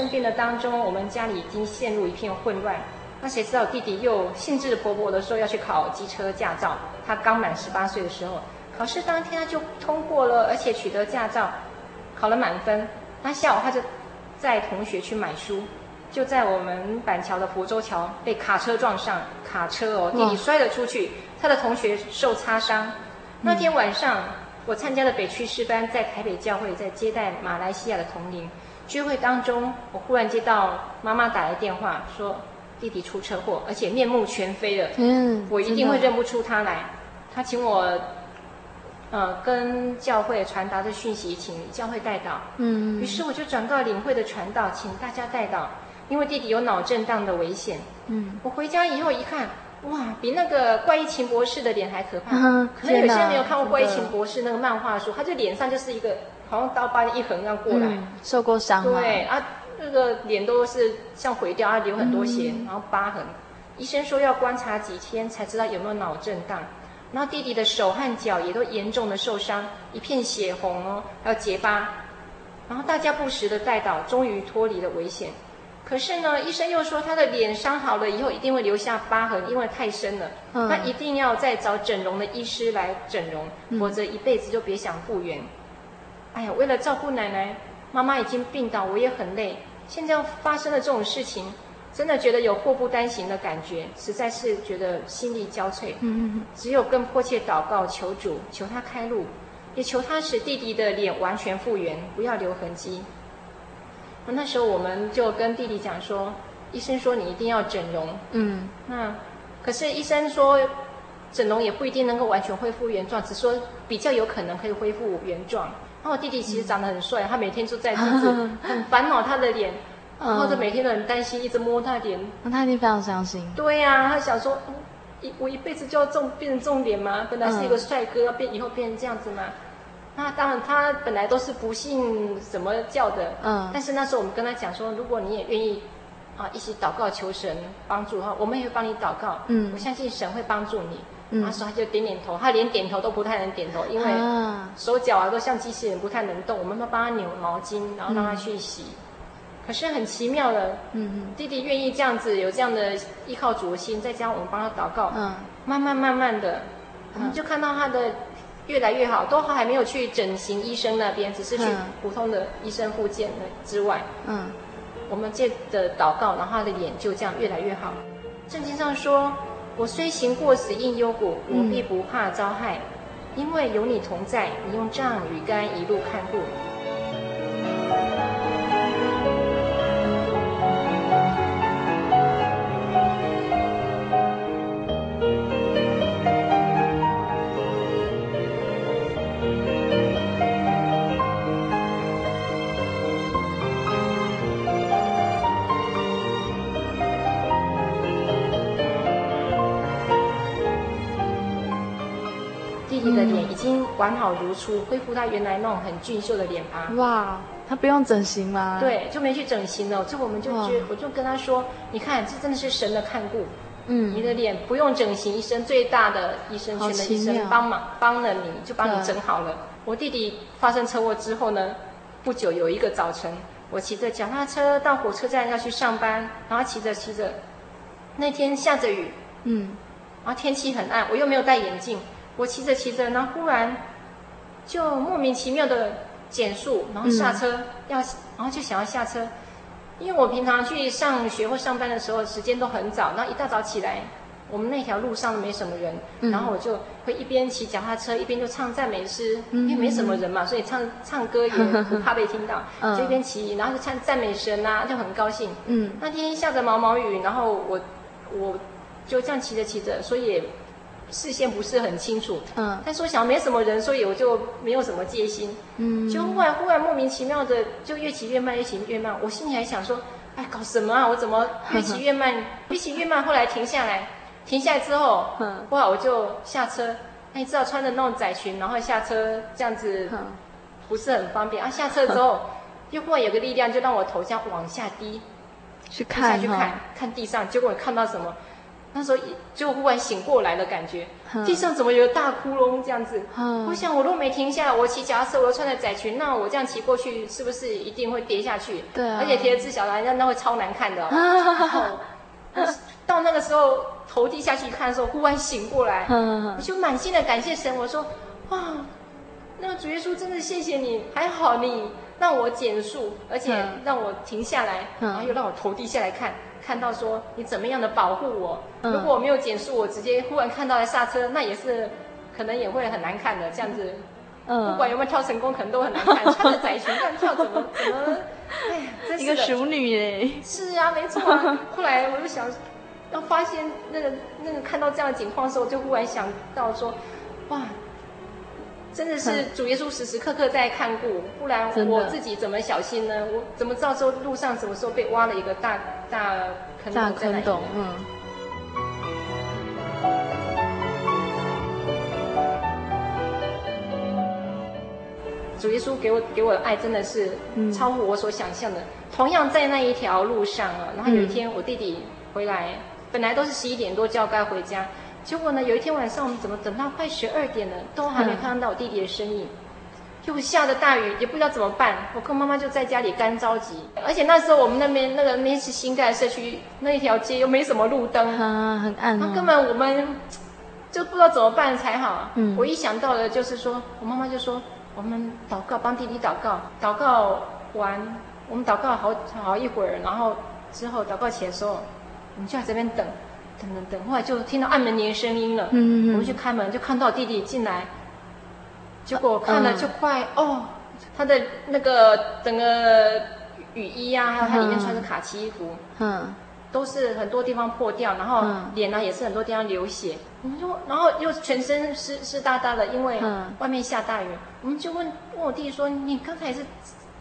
Speaker 2: 生病的当中，我们家里已经陷入一片混乱。那谁知道弟弟又兴致勃勃地说要去考机车驾照。他刚满十八岁的时候，考试当天他就通过了，而且取得驾照，考了满分。那下午他就载同学去买书，就在我们板桥的福州桥被卡车撞上，卡车哦，弟弟摔了出去，他的同学受擦伤。那天晚上，我参加了北区师班，在台北教会，在接待马来西亚的同灵。聚会当中，我忽然接到妈妈打来电话，说弟弟出车祸，而且面目全非了。嗯，我一定会认不出他来。他请我呃，跟教会传达的讯息，请教会带到。
Speaker 1: 嗯，
Speaker 2: 于是我就转告领会的传道，请大家带到，因为弟弟有脑震荡的危险。
Speaker 1: 嗯，
Speaker 2: 我回家以后一看，哇，比那个怪异秦博士的脸还可怕。
Speaker 1: 嗯，
Speaker 2: 可能有些人没有看过怪异秦博士那个漫画书，他就脸上就是一个好像刀疤一横这样过来，
Speaker 1: 嗯、受过伤。
Speaker 2: 对啊，那个脸都是像毁掉，啊，流很多血，
Speaker 1: 嗯、
Speaker 2: 然后疤痕。医生说要观察几天才知道有没有脑震荡。然后弟弟的手和脚也都严重的受伤，一片血红哦，还有结疤。然后大家不时的带导，终于脱离了危险。可是呢，医生又说他的脸伤好了以后一定会留下疤痕，因为太深了。嗯。他一定要再找整容的医师来整容，嗯、否则一辈子就别想复原。哎呀，为了照顾奶奶，妈妈已经病倒，我也很累。现在发生了这种事情。真的觉得有祸不单行的感觉，实在是觉得心力交瘁。
Speaker 1: 嗯，
Speaker 2: 只有更迫切祷告，求主，求他开路，也求他使弟弟的脸完全复原，不要留痕迹。那时候我们就跟弟弟讲说，医生说你一定要整容。
Speaker 1: 嗯，
Speaker 2: 那可是医生说，整容也不一定能够完全恢复原状，只说比较有可能可以恢复原状。然后我弟弟其实长得很帅，他每天就在就是 [laughs] 很烦恼他的脸。然后就每天都很担心，一直摸他脸。
Speaker 1: 那他一定非常伤心。
Speaker 2: 对呀、啊，他想说，一我一辈子就要重变成重点吗？本来是一个帅哥，要变以后变成这样子吗？那当然，他本来都是不信什么教的。
Speaker 1: 嗯。
Speaker 2: 但是那时候我们跟他讲说，如果你也愿意啊，一起祷告求神帮助的话，我们也会帮你祷告。
Speaker 1: 嗯。
Speaker 2: 我相信神会帮助你。
Speaker 1: 嗯。
Speaker 2: 那时候他就点点头，他连点头都不太能点头，因为手脚啊都像机器人，不太能动。我们要帮他扭毛巾，然后让他去洗。嗯可是很奇妙的，
Speaker 1: 嗯，
Speaker 2: 弟弟愿意这样子，有这样的依靠主的心，再加上我们帮他祷告，
Speaker 1: 嗯，
Speaker 2: 慢慢慢慢的，我们就看到他的越来越好，都还没有去整形医生那边，只是去普通的医生复健的之外，
Speaker 1: 嗯，
Speaker 2: 我们借着祷告，然后他的脸就这样越来越好。圣经上说：“我虽行过死荫幽谷，我必不怕遭害，因为有你同在，你用杖与竿一路看顾。”完好如初，恢复他原来那种很俊秀的脸庞。
Speaker 1: 哇，他不用整形吗？
Speaker 2: 对，就没去整形了。这我们就觉，我就跟他说，你看，这真的是神的看顾。
Speaker 1: 嗯，
Speaker 2: 你的脸不用整形，医生最大的医生圈的医生帮忙帮了你，就帮你整好了。我弟弟发生车祸之后呢，不久有一个早晨，我骑着脚踏车到火车站要去上班，然后骑着骑着，那天下着雨，
Speaker 1: 嗯，
Speaker 2: 然后天气很暗，我又没有戴眼镜。我骑着骑着，然后忽然就莫名其妙的减速，然后下车、嗯、要，然后就想要下车，因为我平常去上学或上班的时候时间都很早，然后一大早起来，我们那条路上都没什么人，嗯、然后我就会一边骑脚踏车一边就唱赞美诗，嗯、因为没什么人嘛，所以唱唱歌也不怕被听到，[laughs] 嗯、就一边骑，然后就唱赞美神啊，就很高兴。
Speaker 1: 嗯，
Speaker 2: 那天下着毛毛雨，然后我我就这样骑着骑着，所以。视线不是很清楚，
Speaker 1: 嗯，
Speaker 2: 但是我想没什么人，所以我就没有什么戒心，
Speaker 1: 嗯，
Speaker 2: 就忽然忽然莫名其妙的就越骑越慢，越骑越慢。我心里还想说，哎，搞什么啊？我怎么 [laughs] 越骑越慢，越骑越慢？后来停下来，停下来之后，
Speaker 1: 嗯，
Speaker 2: 哇，我就下车。那你知道穿着那种窄裙，然后下车这样子，不是很方便啊。下车之后，又忽然有个力量，就让我头这样往下低，
Speaker 1: 去看，
Speaker 2: 下去看看地上，结果我看到什么？那时候就忽然醒过来的感觉，地上怎么有个大窟窿这样子？我想我如果没停下来，我骑脚踏车，我又穿着窄裙，那我这样骑过去是不是一定会跌下去？
Speaker 1: 对啊，
Speaker 2: 而且贴着自小的，那那会超难看的。[laughs] 哦。到那个时候头低下去看的时候，忽然醒过来，我就满心的感谢神，我说哇，那个主耶稣真的谢谢你，还好你让我减速，而且让我停下来，然后又让我头低下来看。看到说你怎么样的保护我，嗯、如果我没有减速，我直接忽然看到来刹车，那也是可能也会很难看的。这样子，
Speaker 1: 嗯，
Speaker 2: 不管有没有跳成功，可能都很难看。穿着窄裙这样跳，怎么怎么？哎呀，[laughs] 真是
Speaker 1: 一个淑女哎。
Speaker 2: 是啊，没错啊。后来我就想，要发现那个那个看到这样的情况的时候，我就忽然想到说，哇，真的是主耶稣时时刻刻在看顾，不然我自己怎么小心呢？我怎么知道说路上什么时候被挖了一个大大坑洞在那里？
Speaker 4: 嗯。
Speaker 2: 主耶稣给我给我的爱真的是超乎我所想象的。嗯、同样在那一条路上啊，然后有一天我弟弟回来，嗯、本来都是十一点多就要该回家。结果呢，有一天晚上，我们怎么等到快十二点了，都还没看到我弟弟的身影，又下着大雨，也不知道怎么办。我跟妈妈就在家里干着急，而且那时候我们那边那个那是新盖社区，那一条街又没什么路灯，
Speaker 4: 啊，很暗，
Speaker 2: 根本我们就不知道怎么办才好。嗯，我一想到的就是说，我妈妈就说，我们祷告，帮弟弟祷告，祷告完，我们祷告好好一会儿，然后之后祷告起来的时候，我们就在这边等。等等等，后来就听到按门铃声音了。嗯嗯嗯。我们去开门，就看到弟弟进来。结果看了就快、嗯、哦，他的那个整个雨衣啊，还有他里面穿的卡其衣服，嗯，都是很多地方破掉，然后脸呢、啊、也是很多地方流血。我们就，然后又全身湿湿哒哒的，因为外面下大雨。我们就问问我弟弟说：“你刚才是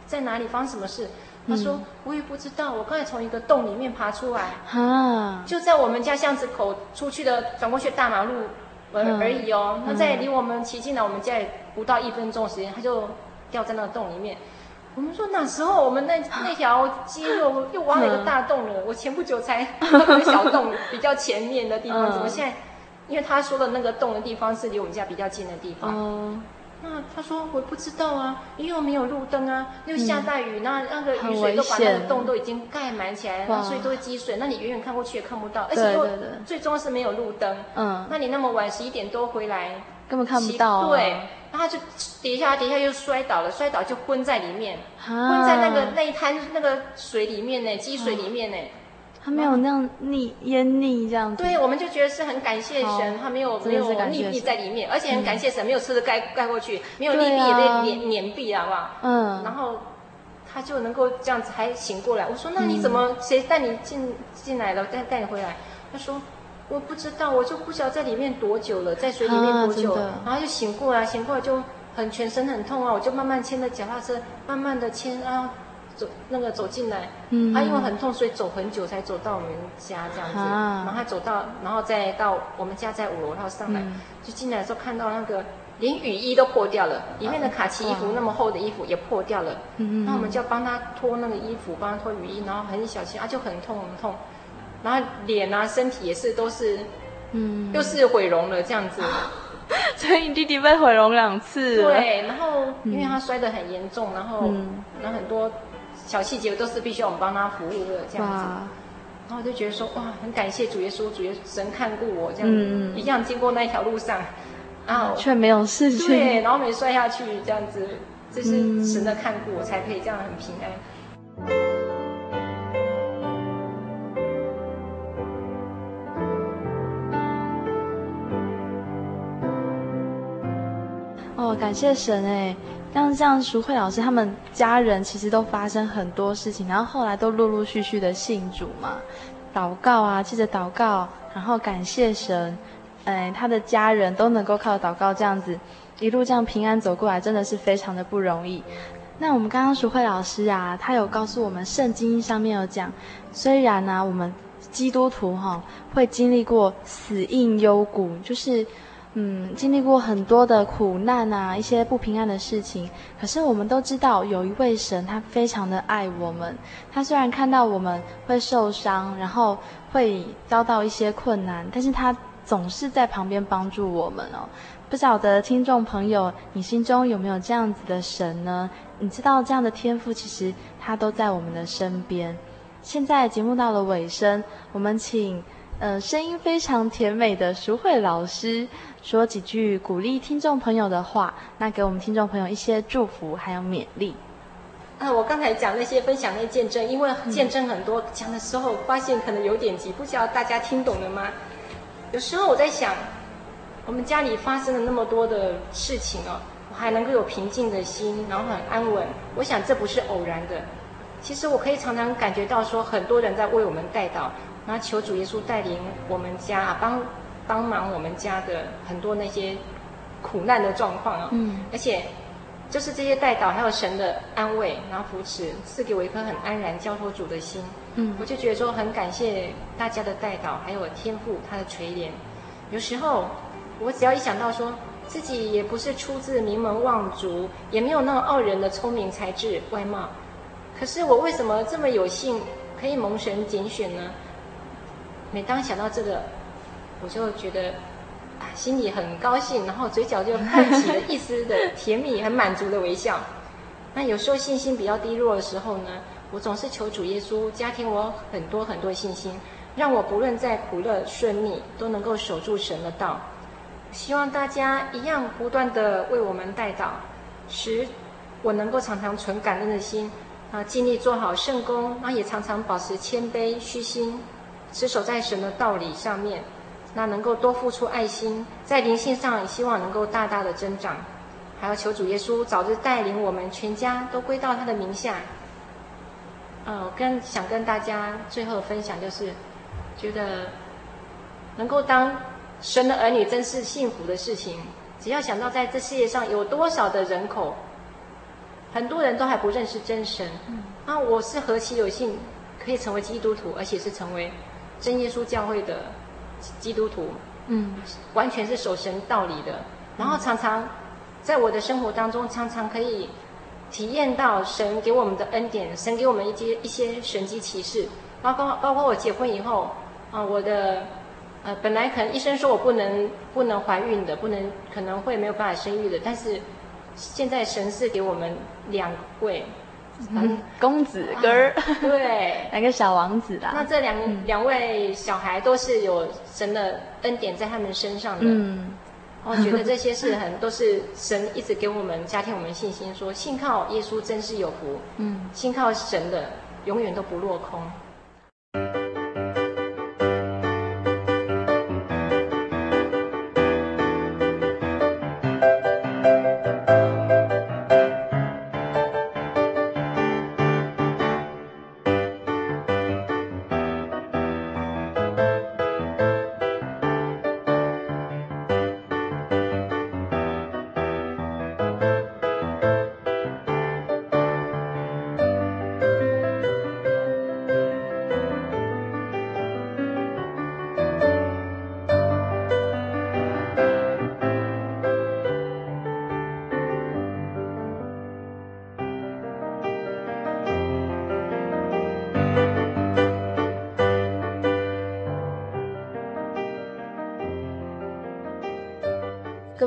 Speaker 2: 在哪里？发生什么事？”他说：“嗯、我也不知道，我刚才从一个洞里面爬出来，啊、就在我们家巷子口出去的转过去大马路而、嗯、而已哦。那在离我们骑进来我们家也不到一分钟时间，他就掉在那个洞里面。我们说那时候我们那 [sighs] 那条街又又挖了一个大洞了。嗯、我前不久才 [laughs] 那个小洞比较前面的地方，怎么现在？因为他说的那个洞的地方是离我们家比较近的地方。嗯”那他说我不知道啊，因为没有路灯啊，又下大雨，那、嗯、那个雨水都把那个洞都已经盖满起来，那所以都会积水。那你远远看过去也看不到，而且又最终是没有路灯。嗯，那你那么晚十一点多回来，
Speaker 4: 根本看不到、啊。
Speaker 2: 对，然后就跌下跌下又摔倒了，摔倒就昏在里面，啊、昏在那个那一滩那个水里面呢，积水里面呢。啊
Speaker 4: 他没有那样溺淹溺这样子，
Speaker 2: 对，我们就觉得是很感谢神，他没有没有溺毙在里面，而且很感谢神没有车子盖盖过去，没有溺毙也被碾碾毙了，好不好？嗯，然后他就能够这样子还醒过来。我说那你怎么谁带你进进来了，带带你回来？他说我不知道，我就不知道在里面多久了，在水里面多久，然后就醒过来，醒过来就很全身很痛啊，我就慢慢牵着脚踏车，慢慢的牵啊。走那个走进来，嗯，他因为很痛，所以走很久才走到我们家这样子。然后他走到，然后再到我们家在五楼，然后上来，就进来的时候看到那个连雨衣都破掉了，里面的卡其衣服那么厚的衣服也破掉了。嗯，那我们就要帮他脱那个衣服，帮他脱雨衣，然后很小心啊，就很痛很痛。然后脸啊，身体也是都是，嗯，又是毁容了这样子。[laughs]
Speaker 4: 所以你弟弟被毁容两次。
Speaker 2: 对，然后因为他摔得很严重，然后然后很多。小细节都是必须我们帮他服务的这样子，然后我就觉得说哇，很感谢主耶稣，主耶稣神看顾我这样子，嗯、一样经过那一条路上，啊，
Speaker 4: 却没有事情，
Speaker 2: 对，然后没摔下去这样子，这是神的看顾，我才可以这样很平安。
Speaker 4: 哦，感谢神哎。像像淑慧老师他们家人其实都发生很多事情，然后后来都陆陆续续的信主嘛，祷告啊，记着祷告，然后感谢神，哎，他的家人都能够靠祷告这样子一路这样平安走过来，真的是非常的不容易。那我们刚刚淑慧老师啊，他有告诉我们圣经上面有讲，虽然呢、我们基督徒哈、哦、会经历过死荫幽谷，就是。嗯，经历过很多的苦难啊，一些不平安的事情。可是我们都知道，有一位神，他非常的爱我们。他虽然看到我们会受伤，然后会遭到一些困难，但是他总是在旁边帮助我们哦。不晓得听众朋友，你心中有没有这样子的神呢？你知道这样的天赋，其实他都在我们的身边。现在节目到了尾声，我们请。呃，声音非常甜美的淑慧老师说几句鼓励听众朋友的话，那给我们听众朋友一些祝福还有勉励。
Speaker 2: 啊，我刚才讲那些分享那些见证，因为见证很多，讲的时候发现可能有点急，不知道大家听懂了吗？有时候我在想，我们家里发生了那么多的事情哦，我还能够有平静的心，然后很安稳，我想这不是偶然的。其实我可以常常感觉到说，很多人在为我们带到。那求主耶稣带领我们家，帮帮忙我们家的很多那些苦难的状况啊。
Speaker 1: 嗯，
Speaker 2: 而且就是这些代祷还有神的安慰，然后扶持，赐给我一颗很安然交托主的心。
Speaker 1: 嗯，
Speaker 2: 我就觉得说很感谢大家的代祷，还有天父他的垂怜。有时候我只要一想到说自己也不是出自名门望族，也没有那种傲人的聪明才智外貌，可是我为什么这么有幸可以蒙神拣选呢？每当想到这个，我就觉得啊心里很高兴，然后嘴角就泛起了一丝的甜蜜、很满足的微笑。[laughs] 那有时候信心比较低落的时候呢，我总是求主耶稣加添我很多很多信心。让我不论在苦乐顺逆，都能够守住神的道。希望大家一样不断地为我们代祷，使我能够常常存感恩的心，啊，尽力做好圣工，那也常常保持谦卑虚心，持守在神的道理上面，那能够多付出爱心，在灵性上也希望能够大大的增长。还要求主耶稣早日带领我们全家都归到他的名下。呃，我跟想跟大家最后分享就是。觉得能够当神的儿女真是幸福的事情。只要想到在这世界上有多少的人口，很多人都还不认识真神，啊，我是何其有幸可以成为基督徒，而且是成为真耶稣教会的基督徒，
Speaker 1: 嗯，
Speaker 2: 完全是守神道理的。然后常常在我的生活当中，常常可以体验到神给我们的恩典，神给我们一些一些神迹奇事，包括包括我结婚以后。啊，我的呃，本来可能医生说我不能不能怀孕的，不能可能会没有办法生育的，但是现在神是给我们两位，
Speaker 1: 嗯，[laughs] 公子哥儿，
Speaker 2: 啊，[laughs] 对，[laughs]
Speaker 1: 来个小王子的。
Speaker 2: 那这两，嗯，两位小孩都是有神的恩典在他们身上的。
Speaker 1: 嗯，
Speaker 2: 我觉得这些是很都是神一直给我们加添我们信心说，说信靠耶稣真是有福。
Speaker 1: 嗯，
Speaker 2: 信靠神的永远都不落空。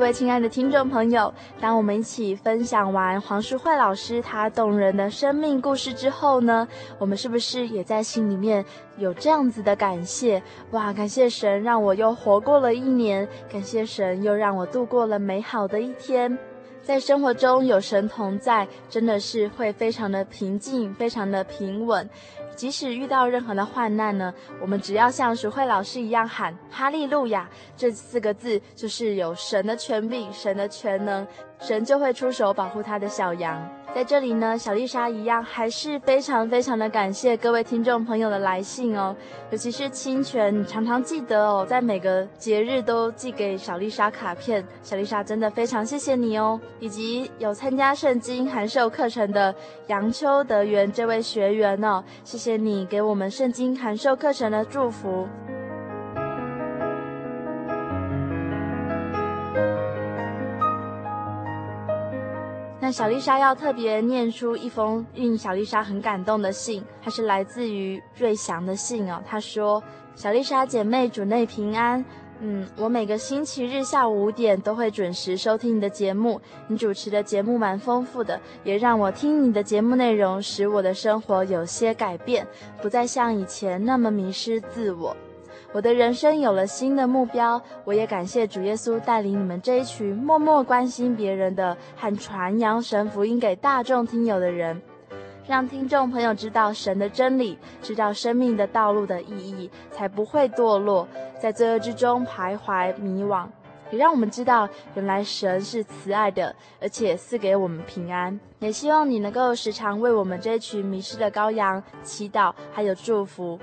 Speaker 1: 位亲爱的听众朋友，当我们一起分享完黄淑慧老师她动人的生命故事之后呢，我们是不是也在心里面有这样子的感谢？哇，感谢神让我又活过了一年，感谢神又让我度过了美好的一天。在生活中有神同在，真的是会非常的平静，非常的平稳。即使遇到任何的患难呢，我们只要像淑慧老师一样喊“哈利路亚”这四个字，就是有神的权柄、神的全能，神就会出手保护他的小羊。在这里呢，小丽莎一样还是非常非常的感谢各位听众朋友的来信哦，尤其是清泉，你常常记得哦，在每个节日都寄给小丽莎卡片，小丽莎真的非常谢谢你哦。以及有参加圣经函授课程的杨秋德元这位学员哦，谢谢你给我们圣经函授课程的祝福。那小丽莎要特别念出一封令小丽莎很感动的信，它是来自于瑞祥的信哦。他说：“小丽莎姐妹主内平安，嗯，我每个星期日下午五点都会准时收听你的节目。你主持的节目蛮丰富的，也让我听你的节目内容，使我的生活有些改变，不再像以前那么迷失自我。”我的人生有了新的目标，我也感谢主耶稣带领你们这一群默默关心别人的和传扬神福音给大众听友的人，让听众朋友知道神的真理，知道生命的道路的意义，才不会堕落，在罪恶之中徘徊迷惘。也让我们知道，原来神是慈爱的，而且赐给我们平安。也希望你能够时常为我们这一群迷失的羔羊祈祷，还有祝福。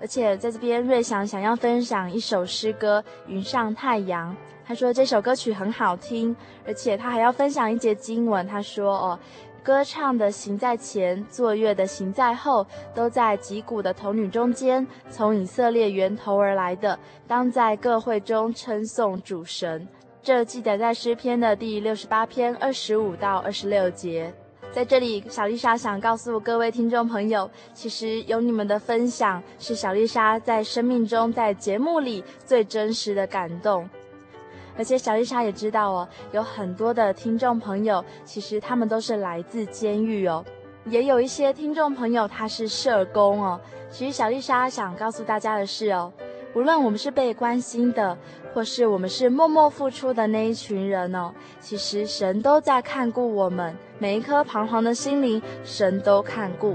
Speaker 1: 而且在这边，瑞祥想要分享一首诗歌《云上太阳》。他说这首歌曲很好听，而且他还要分享一节经文。他说：“哦，歌唱的行在前，作乐的行在后，都在击鼓的童女中间，从以色列源头而来的，当在各会中称颂主神。”这记载在诗篇的第六十八篇二十五到二十六节。在这里，小丽莎想告诉各位听众朋友，其实有你们的分享是小丽莎在生命中、在节目里最真实的感动。而且小丽莎也知道哦，有很多的听众朋友，其实他们都是来自监狱哦，也有一些听众朋友他是社工哦。其实小丽莎想告诉大家的是哦，无论我们是被关心的，或是我们是默默付出的那一群人哦，其实神都在看顾我们。每一颗彷徨的心灵，神都看顾。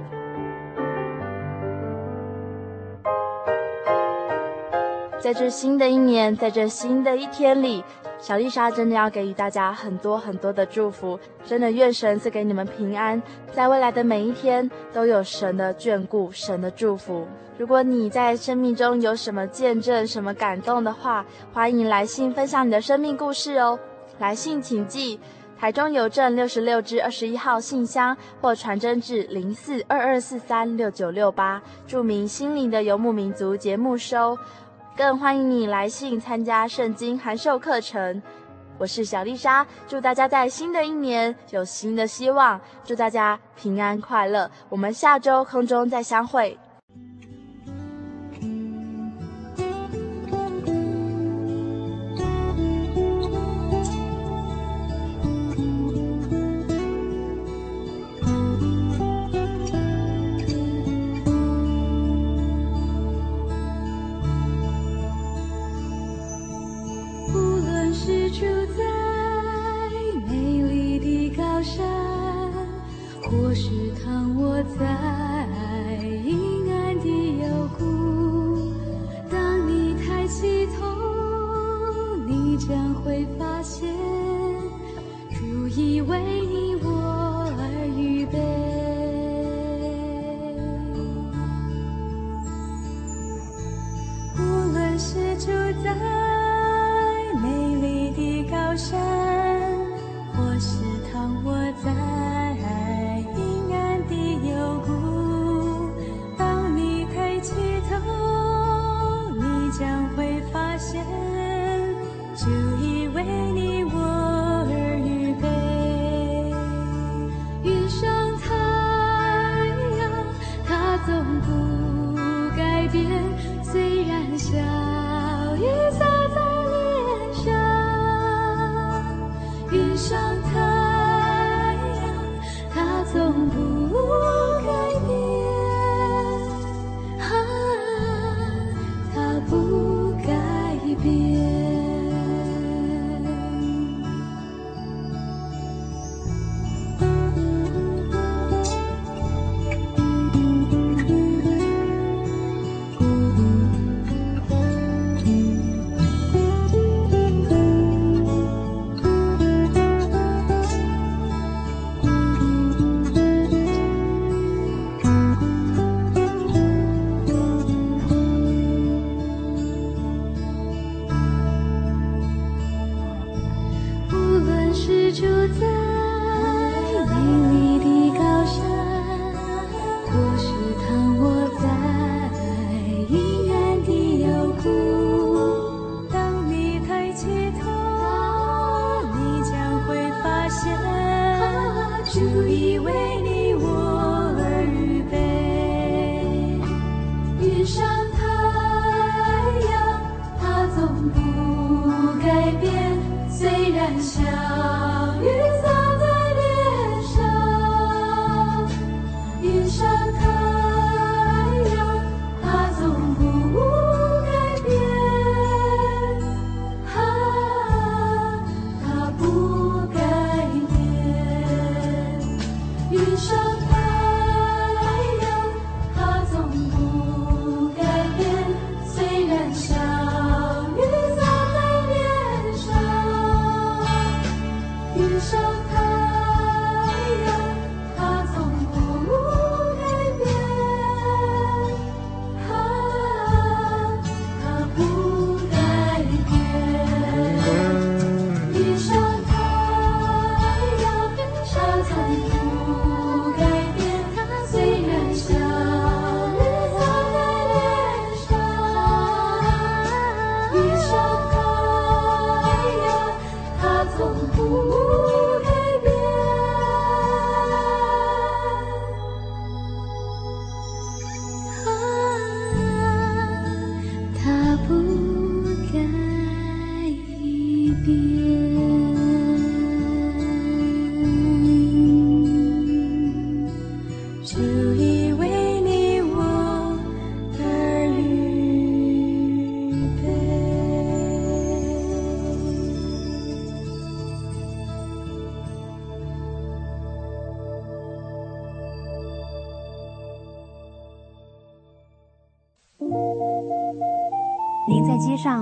Speaker 1: 在这新的一年，在这新的一天里，小丽莎真的要给予大家很多很多的祝福。真的愿神赐给你们平安，在未来的每一天都有神的眷顾、神的祝福。如果你在生命中有什么见证、什么感动的话，欢迎来信分享你的生命故事哦。来信请寄。台中邮政六十六至二十一号信箱，或传真至零四二二四三六九六八，注明“心灵的游牧民族”节目收。更欢迎你来信参加圣经函授课程。我是小丽莎，祝大家在新的一年有新的希望，祝大家平安快乐。我们下周空中再相会。you.